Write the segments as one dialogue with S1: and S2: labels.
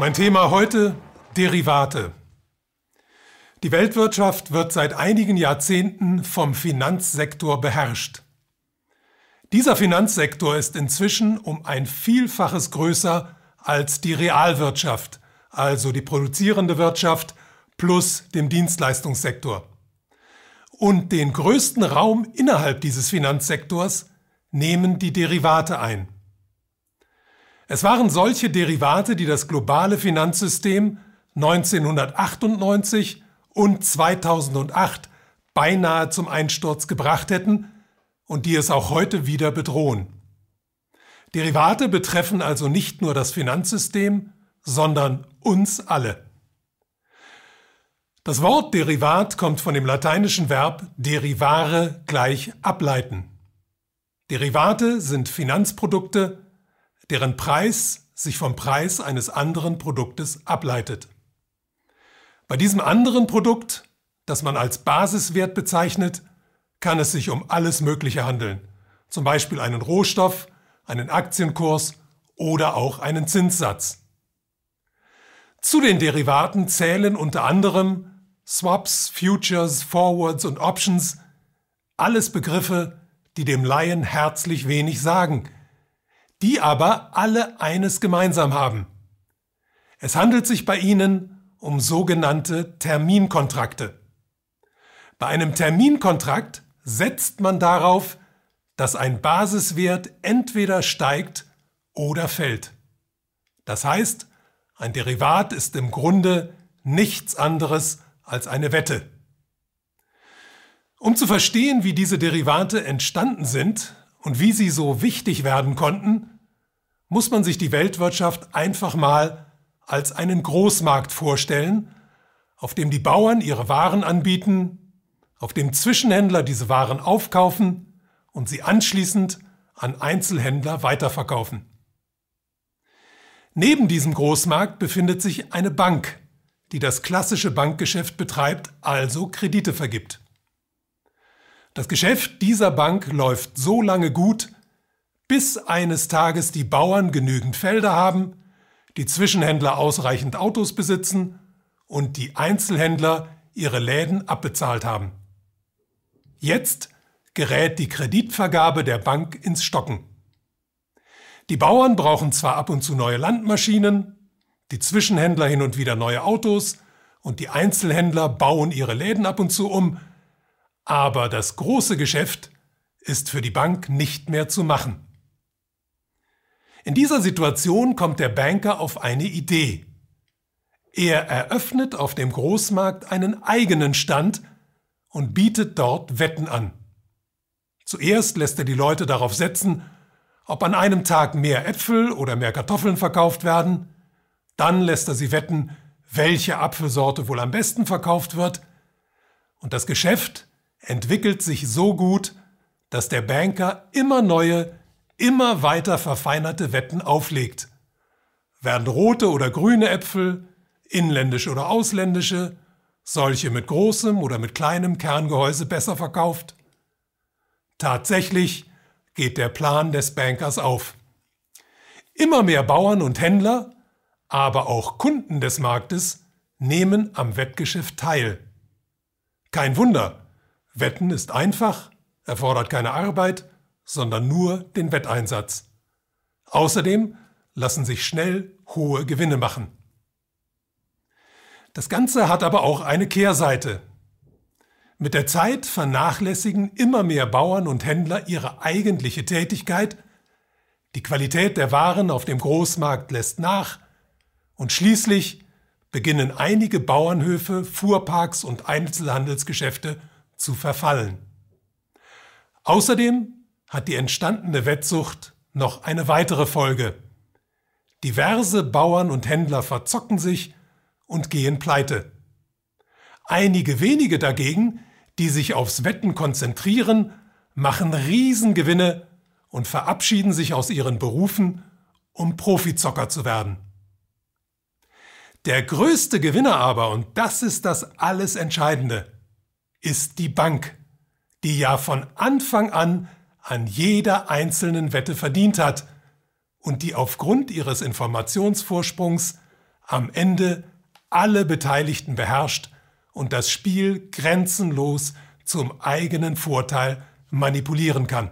S1: Mein Thema heute Derivate. Die Weltwirtschaft wird seit einigen Jahrzehnten vom Finanzsektor beherrscht. Dieser Finanzsektor ist inzwischen um ein Vielfaches größer als die Realwirtschaft, also die produzierende Wirtschaft plus dem Dienstleistungssektor. Und den größten Raum innerhalb dieses Finanzsektors nehmen die Derivate ein. Es waren solche Derivate, die das globale Finanzsystem 1998 und 2008 beinahe zum Einsturz gebracht hätten und die es auch heute wieder bedrohen. Derivate betreffen also nicht nur das Finanzsystem, sondern uns alle. Das Wort Derivat kommt von dem lateinischen Verb derivare gleich ableiten. Derivate sind Finanzprodukte, deren Preis sich vom Preis eines anderen Produktes ableitet. Bei diesem anderen Produkt, das man als Basiswert bezeichnet, kann es sich um alles Mögliche handeln, zum Beispiel einen Rohstoff, einen Aktienkurs oder auch einen Zinssatz. Zu den Derivaten zählen unter anderem Swaps, Futures, Forwards und Options, alles Begriffe, die dem Laien herzlich wenig sagen, die aber alle eines gemeinsam haben. Es handelt sich bei ihnen um sogenannte Terminkontrakte. Bei einem Terminkontrakt setzt man darauf, dass ein Basiswert entweder steigt oder fällt. Das heißt, ein Derivat ist im Grunde nichts anderes als eine Wette. Um zu verstehen, wie diese Derivate entstanden sind und wie sie so wichtig werden konnten, muss man sich die Weltwirtschaft einfach mal als einen Großmarkt vorstellen, auf dem die Bauern ihre Waren anbieten, auf dem Zwischenhändler diese Waren aufkaufen und sie anschließend an Einzelhändler weiterverkaufen. Neben diesem Großmarkt befindet sich eine Bank, die das klassische Bankgeschäft betreibt, also Kredite vergibt. Das Geschäft dieser Bank läuft so lange gut, bis eines Tages die Bauern genügend Felder haben, die Zwischenhändler ausreichend Autos besitzen und die Einzelhändler ihre Läden abbezahlt haben. Jetzt gerät die Kreditvergabe der Bank ins Stocken. Die Bauern brauchen zwar ab und zu neue Landmaschinen, die Zwischenhändler hin und wieder neue Autos und die Einzelhändler bauen ihre Läden ab und zu um, aber das große Geschäft ist für die Bank nicht mehr zu machen. In dieser Situation kommt der Banker auf eine Idee. Er eröffnet auf dem Großmarkt einen eigenen Stand und bietet dort Wetten an. Zuerst lässt er die Leute darauf setzen, ob an einem Tag mehr Äpfel oder mehr Kartoffeln verkauft werden, dann lässt er sie wetten, welche Apfelsorte wohl am besten verkauft wird, und das Geschäft entwickelt sich so gut, dass der Banker immer neue, immer weiter verfeinerte Wetten auflegt. Werden rote oder grüne Äpfel, inländische oder ausländische, solche mit großem oder mit kleinem Kerngehäuse besser verkauft? Tatsächlich geht der Plan des Bankers auf. Immer mehr Bauern und Händler, aber auch Kunden des Marktes nehmen am Wettgeschäft teil. Kein Wunder, Wetten ist einfach, erfordert keine Arbeit, sondern nur den Wetteinsatz. Außerdem lassen sich schnell hohe Gewinne machen. Das Ganze hat aber auch eine Kehrseite. Mit der Zeit vernachlässigen immer mehr Bauern und Händler ihre eigentliche Tätigkeit, die Qualität der Waren auf dem Großmarkt lässt nach und schließlich beginnen einige Bauernhöfe, Fuhrparks und Einzelhandelsgeschäfte zu verfallen. Außerdem hat die entstandene Wettsucht noch eine weitere Folge. Diverse Bauern und Händler verzocken sich und gehen pleite. Einige wenige dagegen, die sich aufs Wetten konzentrieren, machen Riesengewinne und verabschieden sich aus ihren Berufen, um Profizocker zu werden. Der größte Gewinner aber, und das ist das alles Entscheidende, ist die Bank, die ja von Anfang an an jeder einzelnen Wette verdient hat und die aufgrund ihres Informationsvorsprungs am Ende alle Beteiligten beherrscht und das Spiel grenzenlos zum eigenen Vorteil manipulieren kann.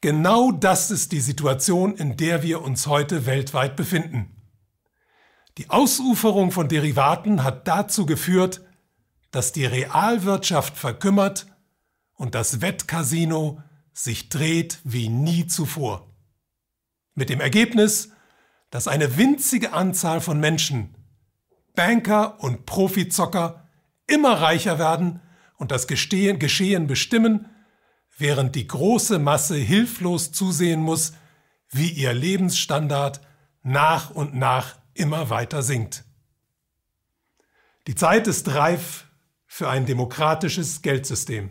S1: Genau das ist die Situation, in der wir uns heute weltweit befinden. Die Ausuferung von Derivaten hat dazu geführt, dass die Realwirtschaft verkümmert und das Wettcasino sich dreht wie nie zuvor. Mit dem Ergebnis, dass eine winzige Anzahl von Menschen, Banker und Profizocker, immer reicher werden und das Geschehen bestimmen, während die große Masse hilflos zusehen muss, wie ihr Lebensstandard nach und nach immer weiter sinkt. Die Zeit ist reif für ein demokratisches Geldsystem.